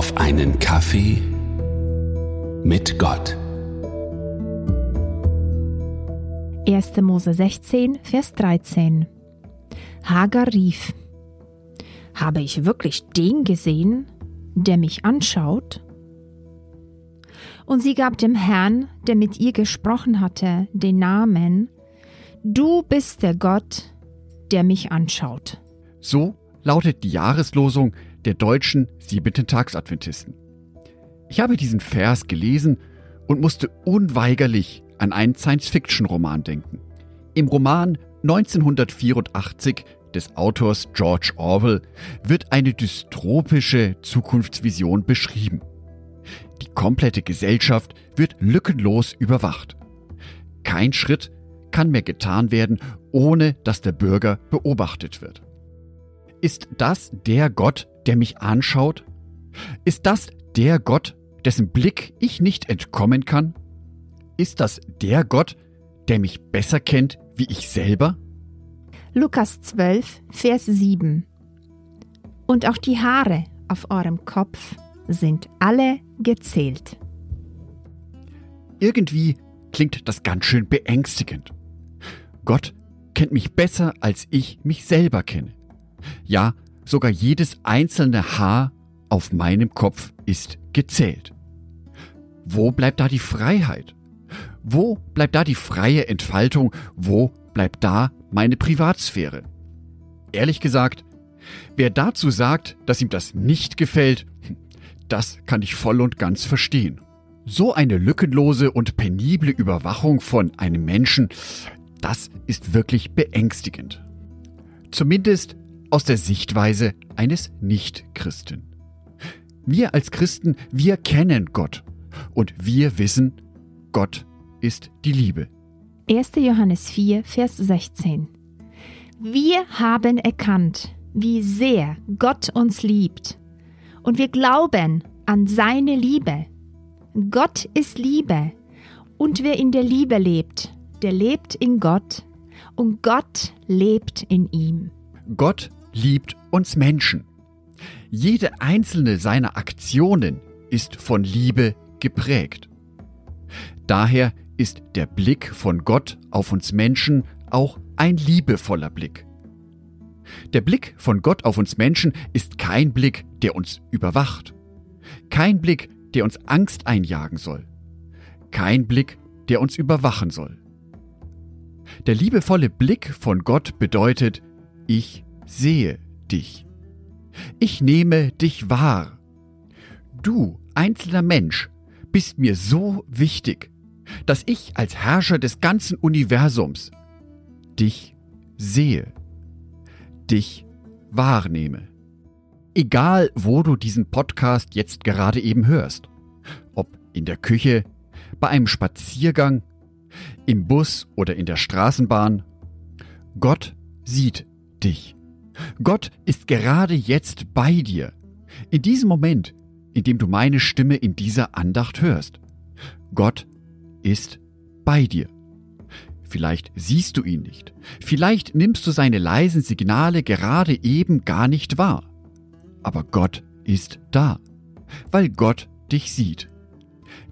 auf einen Kaffee mit Gott. 1. Mose 16, Vers 13. Hagar rief: Habe ich wirklich den gesehen, der mich anschaut? Und sie gab dem Herrn, der mit ihr gesprochen hatte, den Namen: Du bist der Gott, der mich anschaut. So lautet die Jahreslosung der deutschen siebenten Tagsadventisten. Ich habe diesen Vers gelesen und musste unweigerlich an einen Science-Fiction-Roman denken. Im Roman 1984 des Autors George Orwell wird eine dystropische Zukunftsvision beschrieben. Die komplette Gesellschaft wird lückenlos überwacht. Kein Schritt kann mehr getan werden, ohne dass der Bürger beobachtet wird. Ist das der Gott, der mich anschaut? Ist das der Gott, dessen Blick ich nicht entkommen kann? Ist das der Gott, der mich besser kennt wie ich selber? Lukas 12, Vers 7. Und auch die Haare auf eurem Kopf sind alle gezählt. Irgendwie klingt das ganz schön beängstigend. Gott kennt mich besser, als ich mich selber kenne. Ja, sogar jedes einzelne Haar auf meinem Kopf ist gezählt. Wo bleibt da die Freiheit? Wo bleibt da die freie Entfaltung? Wo bleibt da meine Privatsphäre? Ehrlich gesagt, wer dazu sagt, dass ihm das nicht gefällt, das kann ich voll und ganz verstehen. So eine lückenlose und penible Überwachung von einem Menschen, das ist wirklich beängstigend. Zumindest aus der Sichtweise eines Nichtchristen. Wir als Christen, wir kennen Gott und wir wissen, Gott ist die Liebe. 1. Johannes 4, Vers 16. Wir haben erkannt, wie sehr Gott uns liebt und wir glauben an seine Liebe. Gott ist Liebe und wer in der Liebe lebt, der lebt in Gott und Gott lebt in ihm. Gott liebt uns Menschen. Jede einzelne seiner Aktionen ist von Liebe geprägt. Daher ist der Blick von Gott auf uns Menschen auch ein liebevoller Blick. Der Blick von Gott auf uns Menschen ist kein Blick, der uns überwacht. Kein Blick, der uns Angst einjagen soll. Kein Blick, der uns überwachen soll. Der liebevolle Blick von Gott bedeutet, ich sehe dich. Ich nehme dich wahr. Du, einzelner Mensch, bist mir so wichtig, dass ich als Herrscher des ganzen Universums dich sehe, dich wahrnehme. Egal, wo du diesen Podcast jetzt gerade eben hörst, ob in der Küche, bei einem Spaziergang, im Bus oder in der Straßenbahn, Gott sieht dich. Gott ist gerade jetzt bei dir. In diesem Moment, in dem du meine Stimme in dieser Andacht hörst. Gott ist bei dir. Vielleicht siehst du ihn nicht. Vielleicht nimmst du seine leisen Signale gerade eben gar nicht wahr. Aber Gott ist da, weil Gott dich sieht.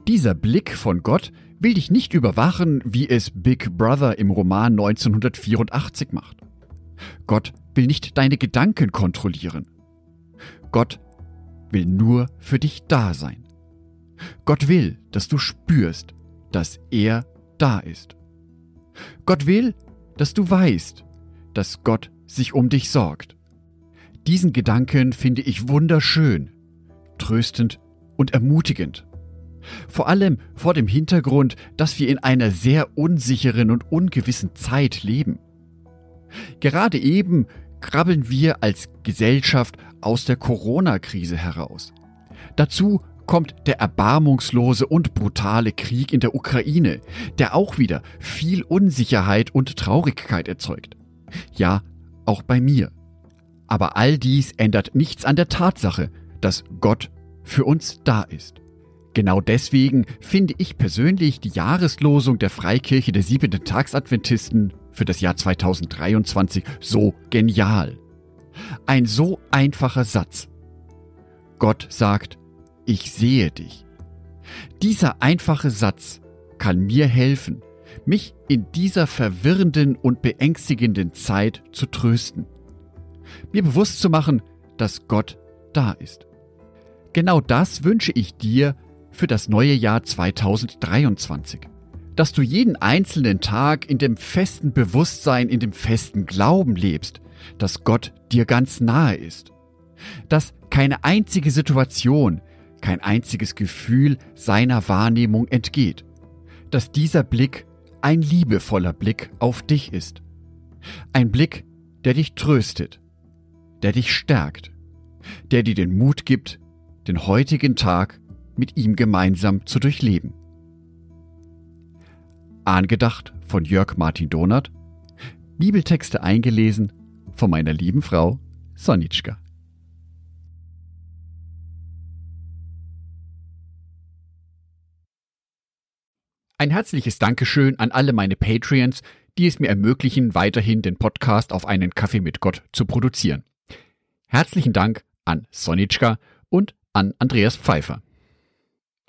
Dieser Blick von Gott will dich nicht überwachen, wie es Big Brother im Roman 1984 macht. Gott will nicht deine Gedanken kontrollieren. Gott will nur für dich da sein. Gott will, dass du spürst, dass er da ist. Gott will, dass du weißt, dass Gott sich um dich sorgt. Diesen Gedanken finde ich wunderschön, tröstend und ermutigend. Vor allem vor dem Hintergrund, dass wir in einer sehr unsicheren und ungewissen Zeit leben. Gerade eben krabbeln wir als Gesellschaft aus der Corona-Krise heraus. Dazu kommt der erbarmungslose und brutale Krieg in der Ukraine, der auch wieder viel Unsicherheit und Traurigkeit erzeugt. Ja, auch bei mir. Aber all dies ändert nichts an der Tatsache, dass Gott für uns da ist. Genau deswegen finde ich persönlich die Jahreslosung der Freikirche der siebenten Tagsadventisten für das Jahr 2023 so genial. Ein so einfacher Satz. Gott sagt, ich sehe dich. Dieser einfache Satz kann mir helfen, mich in dieser verwirrenden und beängstigenden Zeit zu trösten. Mir bewusst zu machen, dass Gott da ist. Genau das wünsche ich dir für das neue Jahr 2023. Dass du jeden einzelnen Tag in dem festen Bewusstsein, in dem festen Glauben lebst, dass Gott dir ganz nahe ist. Dass keine einzige Situation, kein einziges Gefühl seiner Wahrnehmung entgeht. Dass dieser Blick ein liebevoller Blick auf dich ist. Ein Blick, der dich tröstet, der dich stärkt, der dir den Mut gibt, den heutigen Tag mit ihm gemeinsam zu durchleben. Angedacht von Jörg Martin Donath, Bibeltexte eingelesen von meiner lieben Frau Sonitschka. Ein herzliches Dankeschön an alle meine Patreons, die es mir ermöglichen, weiterhin den Podcast auf einen Kaffee mit Gott zu produzieren. Herzlichen Dank an Sonitschka und an Andreas Pfeiffer.